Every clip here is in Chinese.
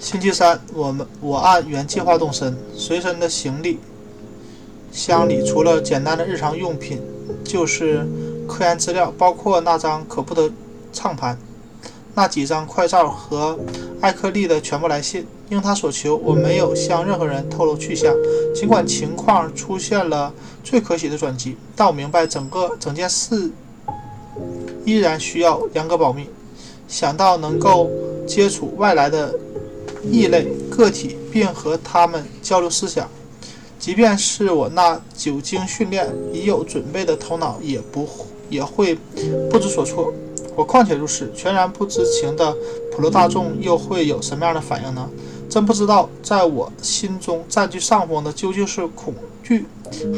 星期三，我们我按原计划动身，随身的行李箱里除了简单的日常用品，就是科研资料，包括那张可怖的唱盘、那几张快照和艾克利的全部来信。应他所求，我没有向任何人透露去向。尽管情况出现了最可喜的转机，但我明白整个整件事依然需要严格保密。想到能够接触外来的异类个体，并和他们交流思想，即便是我那久经训练、已有准备的头脑，也不也会不知所措。我况且如此，全然不知情的普罗大众又会有什么样的反应呢？真不知道，在我心中占据上风的究竟是恐惧，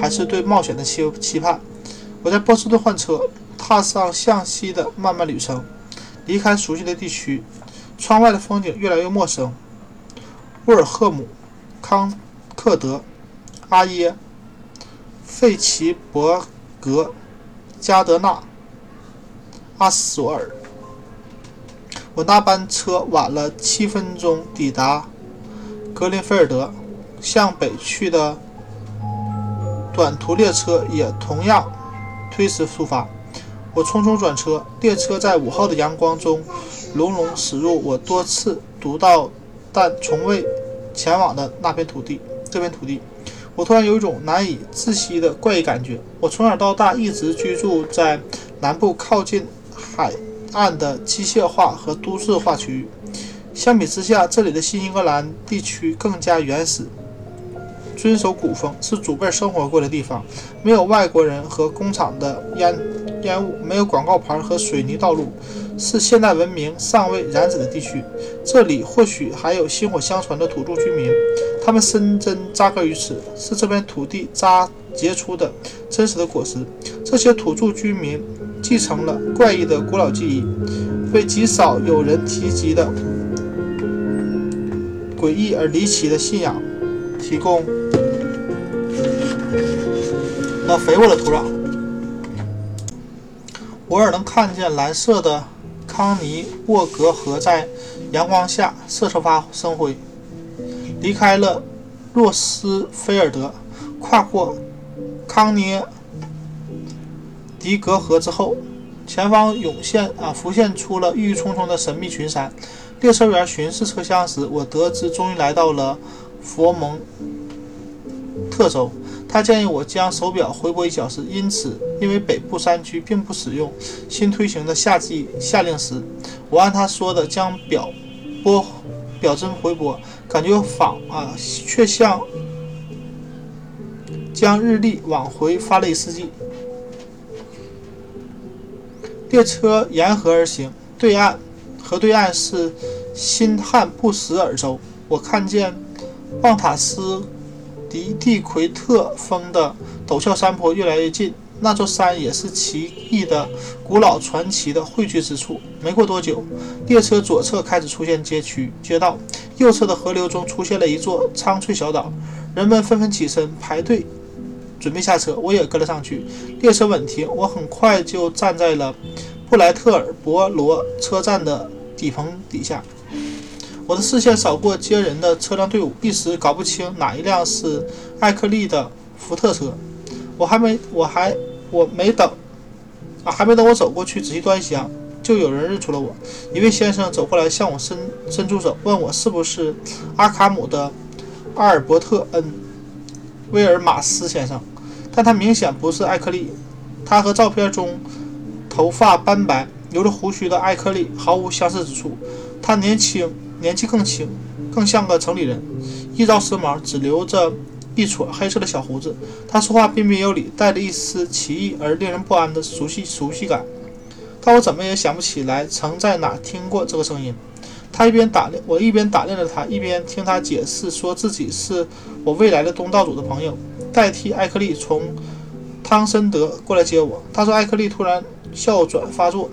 还是对冒险的期期盼。我在波士顿换车，踏上向西的漫漫旅程，离开熟悉的地区，窗外的风景越来越陌生。沃尔赫姆、康克德、阿耶、费奇伯格、加德纳、阿斯索尔。我那班车晚了七分钟抵达。格林菲尔德向北去的短途列车也同样推迟出发。我匆匆转车，列车在午后的阳光中隆隆驶入我多次读到但从未前往的那片土地。这片土地，我突然有一种难以窒息的怪异感觉。我从小到大一直居住在南部靠近海岸的机械化和都市化区域。相比之下，这里的新英格兰地区更加原始，遵守古风，是祖辈生活过的地方。没有外国人和工厂的烟烟雾，没有广告牌和水泥道路，是现代文明尚未染指的地区。这里或许还有薪火相传的土著居民，他们深深扎根于此，是这片土地扎结出的真实的果实。这些土著居民继承了怪异的古老记忆，为极少有人提及的。诡异而离奇的信仰，提供了肥沃的土壤。偶尔能看见蓝色的康尼沃格河在阳光下瑟瑟发生辉。离开了洛斯菲尔德，跨过康涅狄格河之后，前方涌现啊，浮现出了郁郁葱葱的神秘群山。列车员巡视车厢时，我得知终于来到了佛蒙特州。他建议我将手表回拨一小时，因此，因为北部山区并不使用新推行的夏季夏令时，我按他说的将表拨表针回拨，感觉仿啊，却像将日历往回翻了一世纪。列车沿河而行，对岸。河对岸是新罕布什尔州。我看见旺塔斯迪蒂奎特峰的陡峭山坡越来越近，那座山也是奇异的、古老传奇的汇聚之处。没过多久，列车左侧开始出现街区、街道，右侧的河流中出现了一座苍翠小岛。人们纷纷起身排队，准备下车。我也跟了上去。列车稳停，我很快就站在了布莱特尔伯罗车站的。底棚底下，我的视线扫过接人的车辆队伍，一时搞不清哪一辆是艾克利的福特车。我还没，我还，我没等，啊，还没等我走过去仔细端详，就有人认出了我。一位先生走过来向我伸伸出手，问我是不是阿卡姆的阿尔伯特恩·威尔马斯先生，但他明显不是艾克利。他和照片中头发斑白。留着胡须的艾克利毫无相似之处，他年轻，年纪更轻，更像个城里人，一朝时髦，只留着一撮黑色的小胡子。他说话彬彬有礼，带着一丝奇异而令人不安的熟悉熟悉感，但我怎么也想不起来曾在哪听过这个声音。他一边打量我，一边打量着他，一边听他解释，说自己是我未来的东道主的朋友，代替艾克利从汤森德过来接我。他说艾克利突然哮喘发作。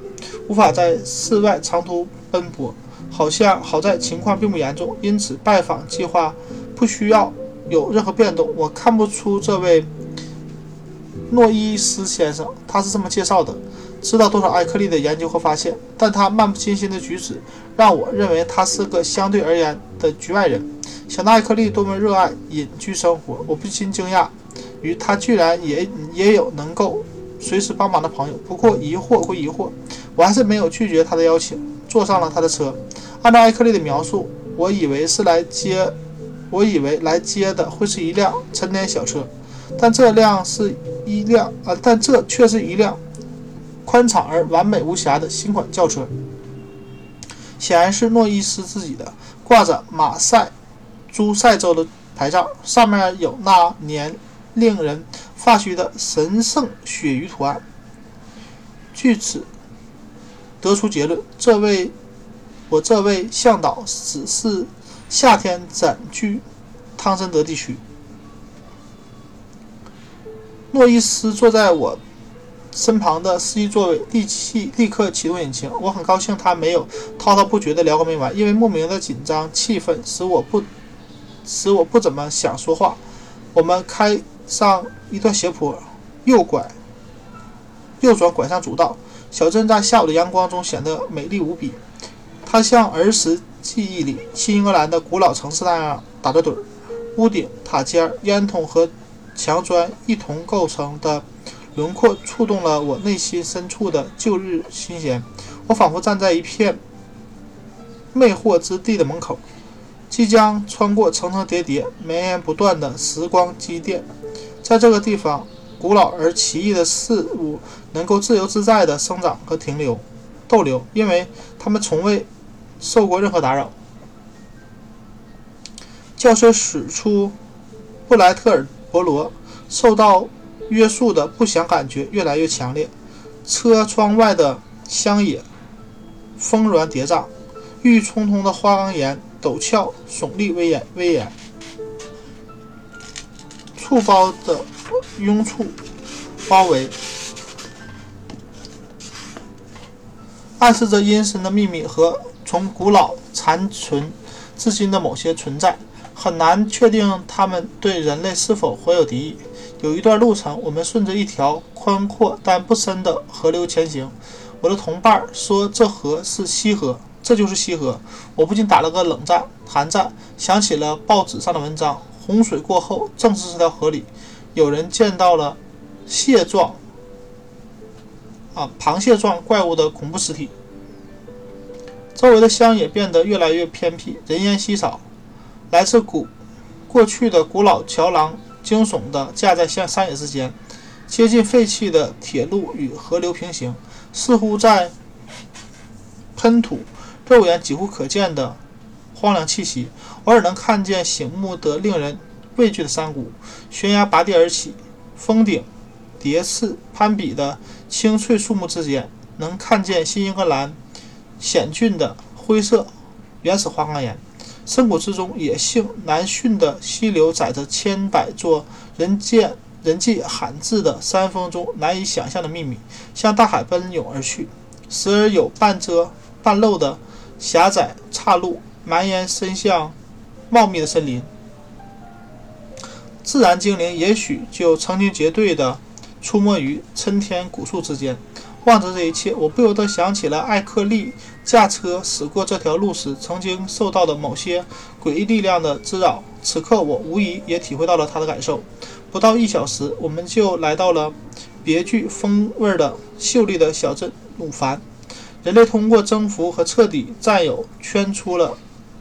无法在室外长途奔波，好像好在情况并不严重，因此拜访计划不需要有任何变动。我看不出这位诺伊斯先生，他是这么介绍的，知道多少艾克利的研究和发现，但他漫不经心的举止让我认为他是个相对而言的局外人。想到艾克利多么热爱隐居生活，我不禁惊讶于他居然也也有能够随时帮忙的朋友。不过疑惑归疑惑，我还是没有拒绝他的邀请，坐上了他的车。按照艾克利的描述，我以为是来接，我以为来接的会是一辆陈年小车，但这辆是一辆啊，但这却是一辆。宽敞而完美无瑕的新款轿车，显然是诺伊斯自己的，挂着马赛诸塞州的牌照，上面有那年令人发虚的神圣鳕鱼图案。据此得出结论，这位我这位向导只是夏天暂居汤森德地区。诺伊斯坐在我。身旁的司机座位立即立刻启动引擎。我很高兴他没有滔滔不绝地聊个没完，因为莫名的紧张气氛使我不使我不怎么想说话。我们开上一段斜坡，右拐，右转拐上主道。小镇在下午的阳光中显得美丽无比。它像儿时记忆里新英格兰的古老城市那样打着盹儿，屋顶、塔尖、烟囱和墙砖一同构成的。轮廓触动了我内心深处的旧日心弦，我仿佛站在一片魅惑之地的门口，即将穿过层层叠叠、绵延不断的时光积淀。在这个地方，古老而奇异的事物能够自由自在地生长和停留、逗留，因为它们从未受过任何打扰。轿车驶出布莱特尔伯罗，受到。约束的不祥感觉越来越强烈，车窗外的乡野峰峦叠嶂，郁郁葱葱的花岗岩陡峭耸立威严威严，簇包的拥簇包围，暗示着阴森的秘密和从古老残存至今的某些存在，很难确定他们对人类是否怀有敌意。有一段路程，我们顺着一条宽阔但不深的河流前行。我的同伴说，这河是西河，这就是西河。我不禁打了个冷战，寒战，想起了报纸上的文章：洪水过后，正是这条河里，有人见到了蟹状啊螃蟹状怪物的恐怖尸体。周围的乡野变得越来越偏僻，人烟稀少。来自古过去的古老桥廊。惊悚地架在像山野之间，接近废弃的铁路与河流平行，似乎在喷吐肉眼几乎可见的荒凉气息。偶尔能看见醒目得令人畏惧的山谷，悬崖拔地而起，峰顶叠刺攀比的青翠树木之间，能看见新英格兰险峻的灰色原始花岗岩。深谷之中，野性难驯的溪流载着千百座人见人迹罕至的山峰中难以想象的秘密，向大海奔涌而去。时而有半遮半露的狭窄岔路，蔓延伸向茂密的森林。自然精灵也许就成群结队地出没于参天古树之间。望着这一切，我不由得想起了艾克利驾车驶过这条路时曾经受到的某些诡异力量的滋扰。此刻，我无疑也体会到了他的感受。不到一小时，我们就来到了别具风味的秀丽的小镇努凡。人类通过征服和彻底占有，圈出了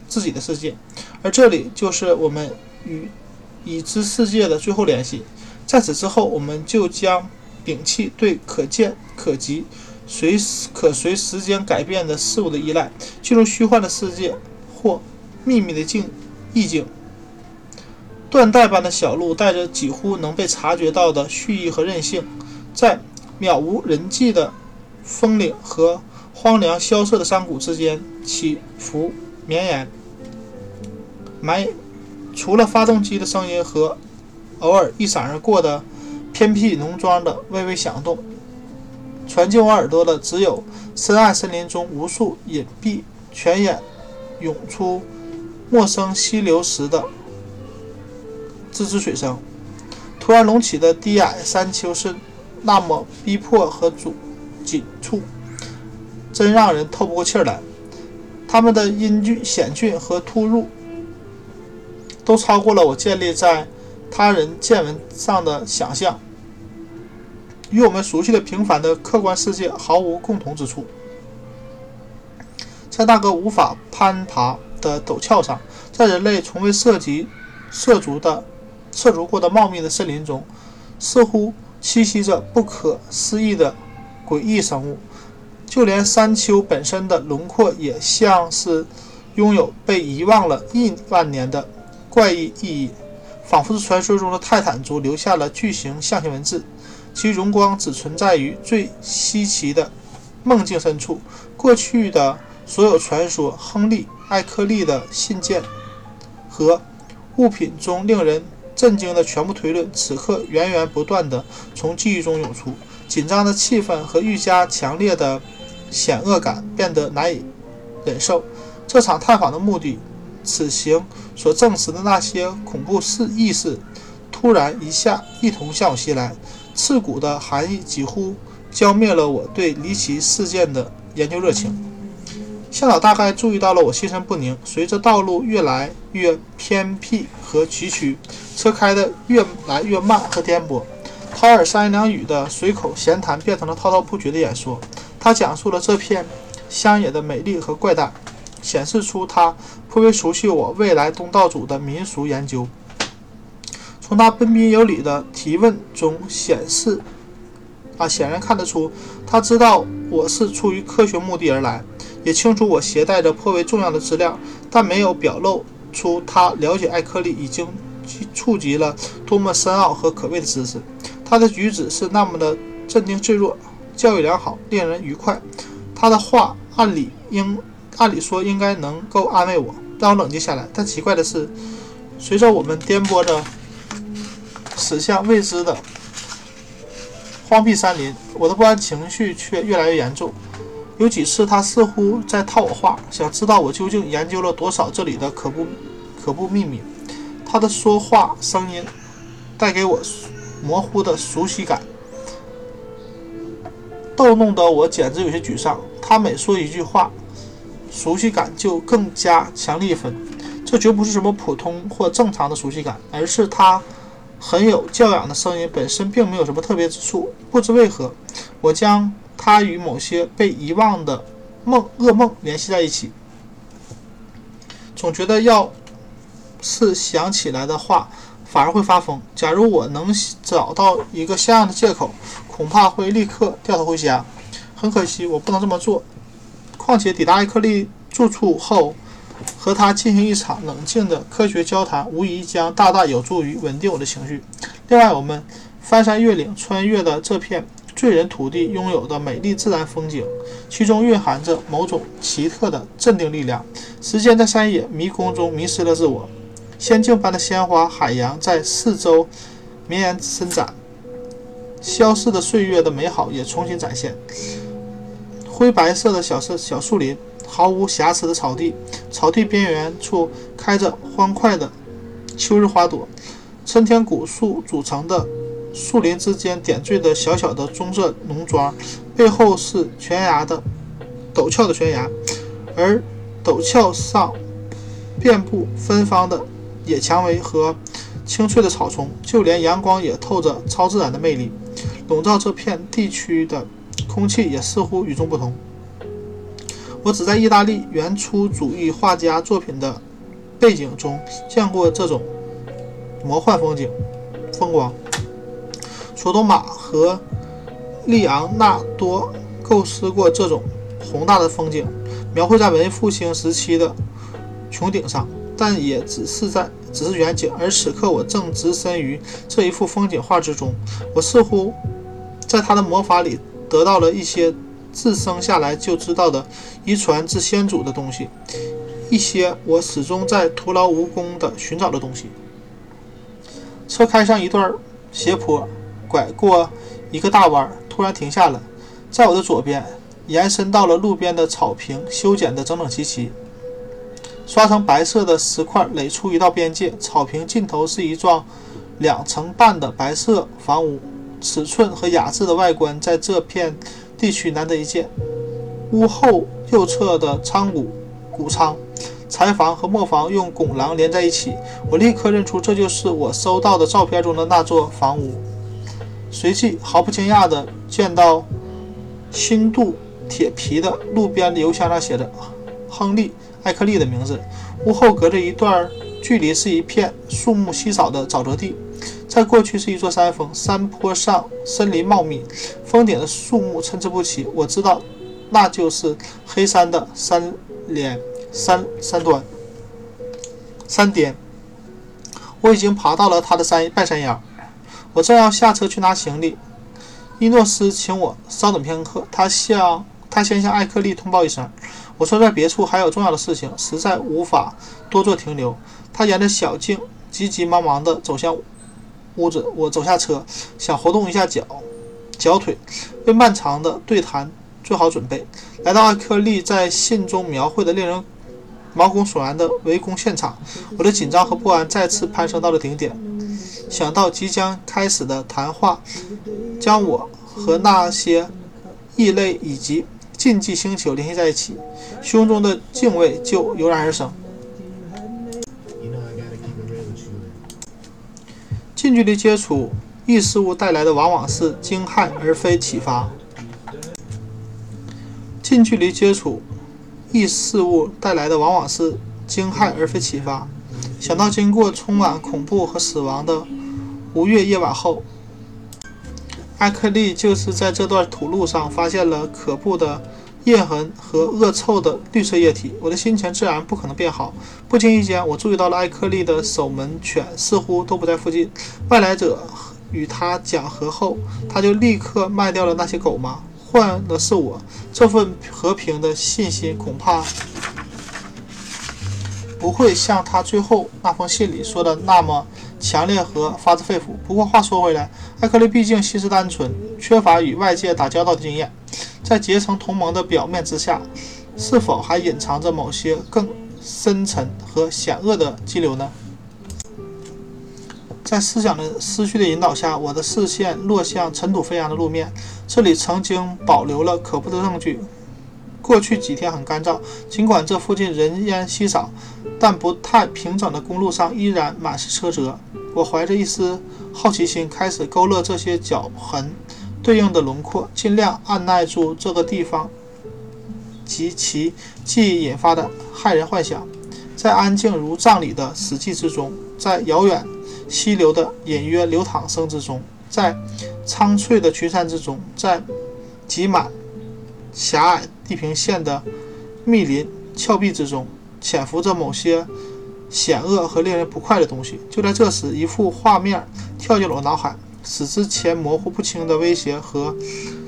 自己的世界，而这里就是我们与已知世界的最后联系。在此之后，我们就将。摒弃对可见可及、随可随时间改变的事物的依赖，进入虚幻的世界或秘密的境意境。断带般的小路带着几乎能被察觉到的蓄意和任性，在渺无人迹的峰岭和荒凉萧瑟的山谷之间起伏绵延。埋除了发动机的声音和偶尔一闪而过的。偏僻农庄的微微响动，传进我耳朵的只有深暗森林中无数隐蔽泉眼涌出陌生溪流时的吱吱水声。突然隆起的低矮山丘是那么逼迫和阻紧促，真让人透不过气来。他们的阴峻、险峻和突入，都超过了我建立在他人见闻上的想象，与我们熟悉的平凡的客观世界毫无共同之处。在那个无法攀爬的陡峭上，在人类从未涉及、涉足的、涉足过的茂密的森林中，似乎栖息着不可思议的诡异生物。就连山丘本身的轮廓也像是拥有被遗忘了亿万年的怪异意义，仿佛是传说中的泰坦族留下了巨型象形文字，其荣光只存在于最稀奇的梦境深处。过去的所有传说、亨利·艾克利的信件和物品中令人震惊的全部推论，此刻源源不断地从记忆中涌出，紧张的气氛和愈加强烈的。险恶感变得难以忍受。这场探访的目的，此行所证实的那些恐怖事意识，突然一下一同向我袭来。刺骨的寒意几乎浇灭了我对离奇事件的研究热情。向导大概注意到了我心神不宁。随着道路越来越偏僻和崎岖，车开得越来越慢和颠簸，掏耳三言两语的随口闲谈变成了滔滔不绝的演说。他讲述了这片乡野的美丽和怪诞，显示出他颇为熟悉我未来东道主的民俗研究。从他彬彬有礼的提问中显示，啊，显然看得出他知道我是出于科学目的而来，也清楚我携带着颇为重要的资料，但没有表露出他了解艾克利已经触及了多么深奥和可畏的知识。他的举止是那么的镇定自若。教育良好，令人愉快。他的话按理应按理说应该能够安慰我，让我冷静下来。但奇怪的是，随着我们颠簸着驶向未知的荒僻山林，我的不安情绪却越来越严重。有几次，他似乎在套我话，想知道我究竟研究了多少这里的可怖可怖秘密。他的说话声音带给我模糊的熟悉感。逗弄得我简直有些沮丧。他每说一句话，熟悉感就更加强烈一分。这绝不是什么普通或正常的熟悉感，而是他很有教养的声音本身并没有什么特别之处。不知为何，我将他与某些被遗忘的梦噩梦联系在一起，总觉得要是想起来的话，反而会发疯。假如我能找到一个像样的借口。恐怕会立刻掉头回家。很可惜，我不能这么做。况且抵达艾克利住处后，和他进行一场冷静的科学交谈，无疑将大大有助于稳定我的情绪。另外，我们翻山越岭，穿越的这片醉人土地拥有的美丽自然风景，其中蕴含着某种奇特的镇定力量。时间在山野迷宫中迷失了自我，仙境般的鲜花海洋在四周绵延伸展。消逝的岁月的美好也重新展现。灰白色的小树小树林，毫无瑕疵的草地，草地边缘处开着欢快的秋日花朵。参天古树组成的树林之间点缀的小小的棕色农庄，背后是悬崖的陡峭的悬崖，而陡峭上遍布芬芳的野蔷薇和青翠的草丛，就连阳光也透着超自然的魅力。笼罩这片地区的空气也似乎与众不同。我只在意大利原初主义画家作品的背景中见过这种魔幻风景风光。索多玛和利昂纳多构思过这种宏大的风景，描绘在文艺复兴时期的穹顶上，但也只是在只是远景。而此刻，我正置身于这一幅风景画之中，我似乎。在他的魔法里得到了一些自生下来就知道的遗传自先祖的东西，一些我始终在徒劳无功地寻找的东西。车开上一段斜坡，拐过一个大弯，突然停下了。在我的左边，延伸到了路边的草坪，修剪得整整齐齐，刷成白色的石块垒出一道边界。草坪尽头是一幢两层半的白色房屋。尺寸和雅致的外观，在这片地区难得一见。屋后右侧的仓谷谷仓，柴房和磨房用拱廊连在一起，我立刻认出这就是我收到的照片中的那座房屋。随即毫不惊讶地见到新镀铁皮的路边的邮箱上写着“亨利·艾克利”的名字。屋后隔着一段距离是一片树木稀少的沼泽地。在过去是一座山峰，山坡上森林茂密，峰顶的树木参差不齐。我知道，那就是黑山的山连山山端山巅。我已经爬到了它的山半山腰，我正要下车去拿行李。伊诺斯请我稍等片刻，他向他先向艾克利通报一声，我说在别处还有重要的事情，实在无法多做停留。他沿着小径急急忙忙地走向。屋子，我走下车，想活动一下脚脚腿，为漫长的对谈做好准备。来到艾克利在信中描绘的令人毛骨悚然的围攻现场，我的紧张和不安再次攀升到了顶点。想到即将开始的谈话将我和那些异类以及禁忌星球联系在一起，胸中的敬畏就油然而生。近距离接触异事物带来的往往是惊骇而非启发。近距离接触异事物带来的往往是惊骇而非启发。想到经过充满恐怖和死亡的无月夜晚后，艾克利就是在这段土路上发现了可怖的。印痕和恶臭的绿色液体，我的心情自然不可能变好。不经意间，我注意到了艾克利的守门犬似乎都不在附近。外来者与他讲和后，他就立刻卖掉了那些狗吗？换的是我，这份和平的信心恐怕不会像他最后那封信里说的那么强烈和发自肺腑。不过话说回来，艾克利毕竟心思单纯，缺乏与外界打交道的经验。在结成同盟的表面之下，是否还隐藏着某些更深沉和险恶的激流呢？在思想的思绪的引导下，我的视线落向尘土飞扬的路面。这里曾经保留了可怖的证据。过去几天很干燥，尽管这附近人烟稀少，但不太平整的公路上依然满是车辙。我怀着一丝好奇心，开始勾勒这些脚痕。对应的轮廓，尽量按耐住这个地方及其记忆引发的骇人幻想。在安静如葬礼的死寂之中，在遥远溪流的隐约流淌声之中，在苍翠的群山之中，在挤满狭隘地平线的密林峭壁之中，潜伏着某些险恶和令人不快的东西。就在这时，一幅画面跳进了我脑海。使之前模糊不清的威胁和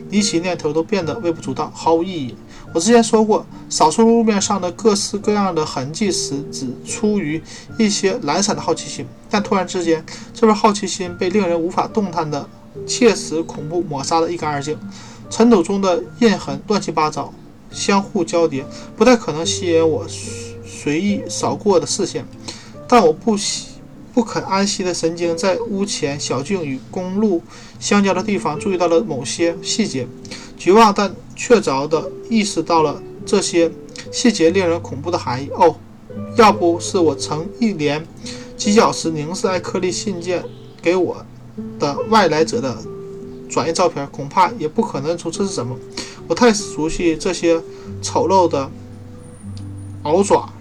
离奇念头都变得微不足道，毫无意义。我之前说过，扫出路面上的各式各样的痕迹时，只出于一些懒散的好奇心。但突然之间，这份好奇心被令人无法动弹的切实恐怖抹杀得一干二净。尘土中的印痕乱七八糟，相互交叠，不太可能吸引我随意扫过的视线。但我不喜。不肯安息的神经在屋前小径与公路相交的地方注意到了某些细节，绝望但确凿地意识到了这些细节令人恐怖的含义。哦，要不是我曾一连几小时凝视艾克利信件给我的外来者的转印照片，恐怕也不可能认出这是什么。我太熟悉这些丑陋的鳌爪。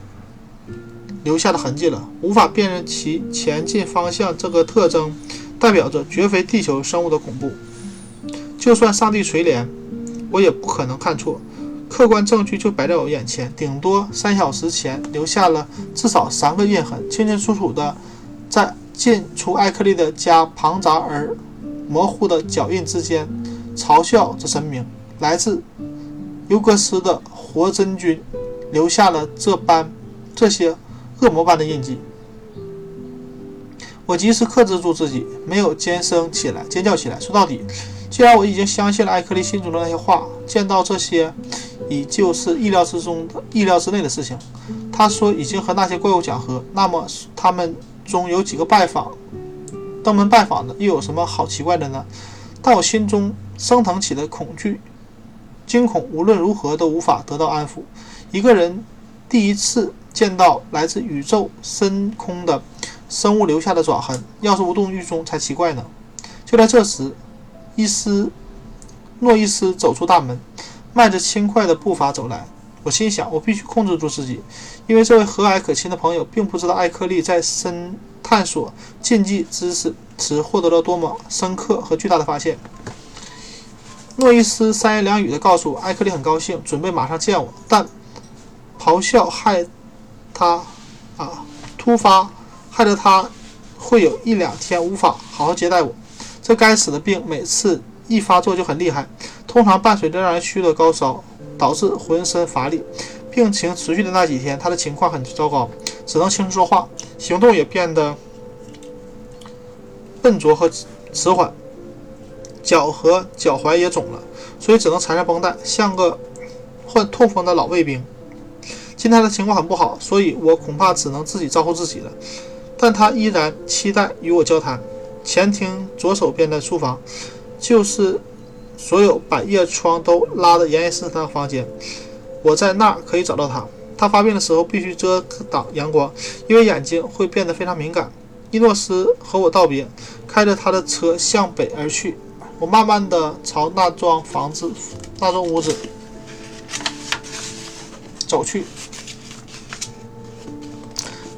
留下的痕迹了，无法辨认其前进方向。这个特征代表着绝非地球生物的恐怖。就算上帝垂怜，我也不可能看错。客观证据就摆在我眼前，顶多三小时前留下了至少三个印痕，清清楚楚的在进出艾克利的家庞杂而模糊的脚印之间，嘲笑着神明。来自尤格斯的活真菌留下了这般这些。恶魔般的印记，我及时克制住自己，没有尖声起来，尖叫起来。说到底，既然我已经相信了艾克利心中的那些话，见到这些已就是意料之中、意料之内的事情。他说已经和那些怪物讲和，那么他们中有几个拜访、登门拜访的，又有什么好奇怪的呢？但我心中升腾起的恐惧惊恐无论如何都无法得到安抚。一个人第一次见到来自宇宙深空的生物留下的爪痕，要是无动于衷才奇怪呢。就在这时，伊斯诺伊斯走出大门，迈着轻快的步伐走来。我心想，我必须控制住自己，因为这位和蔼可亲的朋友并不知道艾克利在深探索禁忌知识时获得了多么深刻和巨大的发现。诺伊斯三言两语地告诉我，艾克利很高兴，准备马上见我，但咆哮害他啊，突发害得他会有一两天无法好好接待我。这该死的病每次一发作就很厉害，通常伴随着让人虚的高烧。导致浑身乏力，病情持续的那几天，他的情况很糟糕，只能轻声说话，行动也变得笨拙和迟缓，脚和脚踝也肿了，所以只能缠上绷带，像个患痛风的老卫兵。今天的情况很不好，所以我恐怕只能自己招呼自己了。但他依然期待与我交谈。前厅左手边的书房，就是。所有百叶窗都拉得严严实实的房间，我在那儿可以找到他。他发病的时候必须遮挡阳光，因为眼睛会变得非常敏感。伊诺斯和我道别，开着他的车向北而去。我慢慢地朝那幢房子、那幢屋子走去。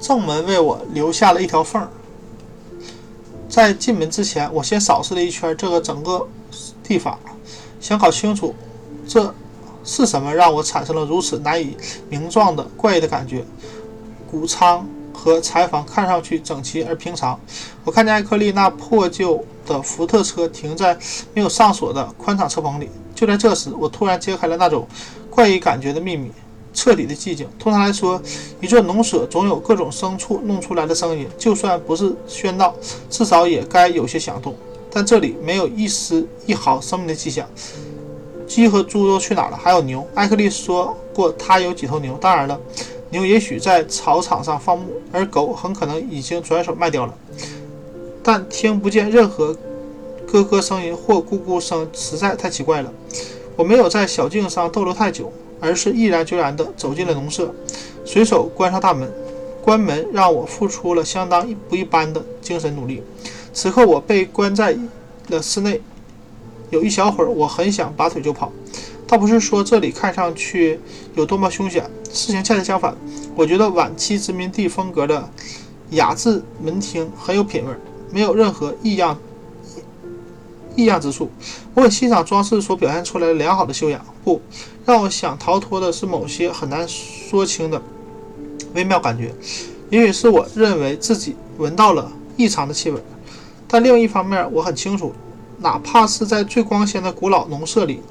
正门为我留下了一条缝儿。在进门之前，我先扫视了一圈这个整个地方。想搞清楚，这是什么让我产生了如此难以名状的怪异的感觉？谷仓和柴房看上去整齐而平常。我看见艾克利那破旧的福特车停在没有上锁的宽敞车棚里。就在这时，我突然揭开了那种怪异感觉的秘密：彻底的寂静。通常来说，一座农舍总有各种牲畜弄出来的声音，就算不是喧闹，至少也该有些响动。但这里没有一丝一毫生命的迹象。鸡和猪都去哪了？还有牛。艾克利说过他有几头牛。当然了，牛也许在草场上放牧，而狗很可能已经转手卖掉了。但听不见任何咯咯声音或咕咕声，实在太奇怪了。我没有在小径上逗留太久，而是毅然决然地走进了农舍，随手关上大门。关门让我付出了相当不一般的精神努力。此刻我被关在了室内，有一小会儿，我很想拔腿就跑。倒不是说这里看上去有多么凶险，事情恰恰相反。我觉得晚期殖民地风格的雅致门厅很有品味，没有任何异样异样之处。我很欣赏装饰所表现出来的良好的修养。不，让我想逃脱的是某些很难说清的微妙感觉。也许是我认为自己闻到了异常的气味。但另一方面，我很清楚，哪怕是在最光鲜的古老农舍里，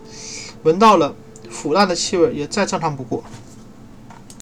闻到了腐烂的气味，也再正常不过。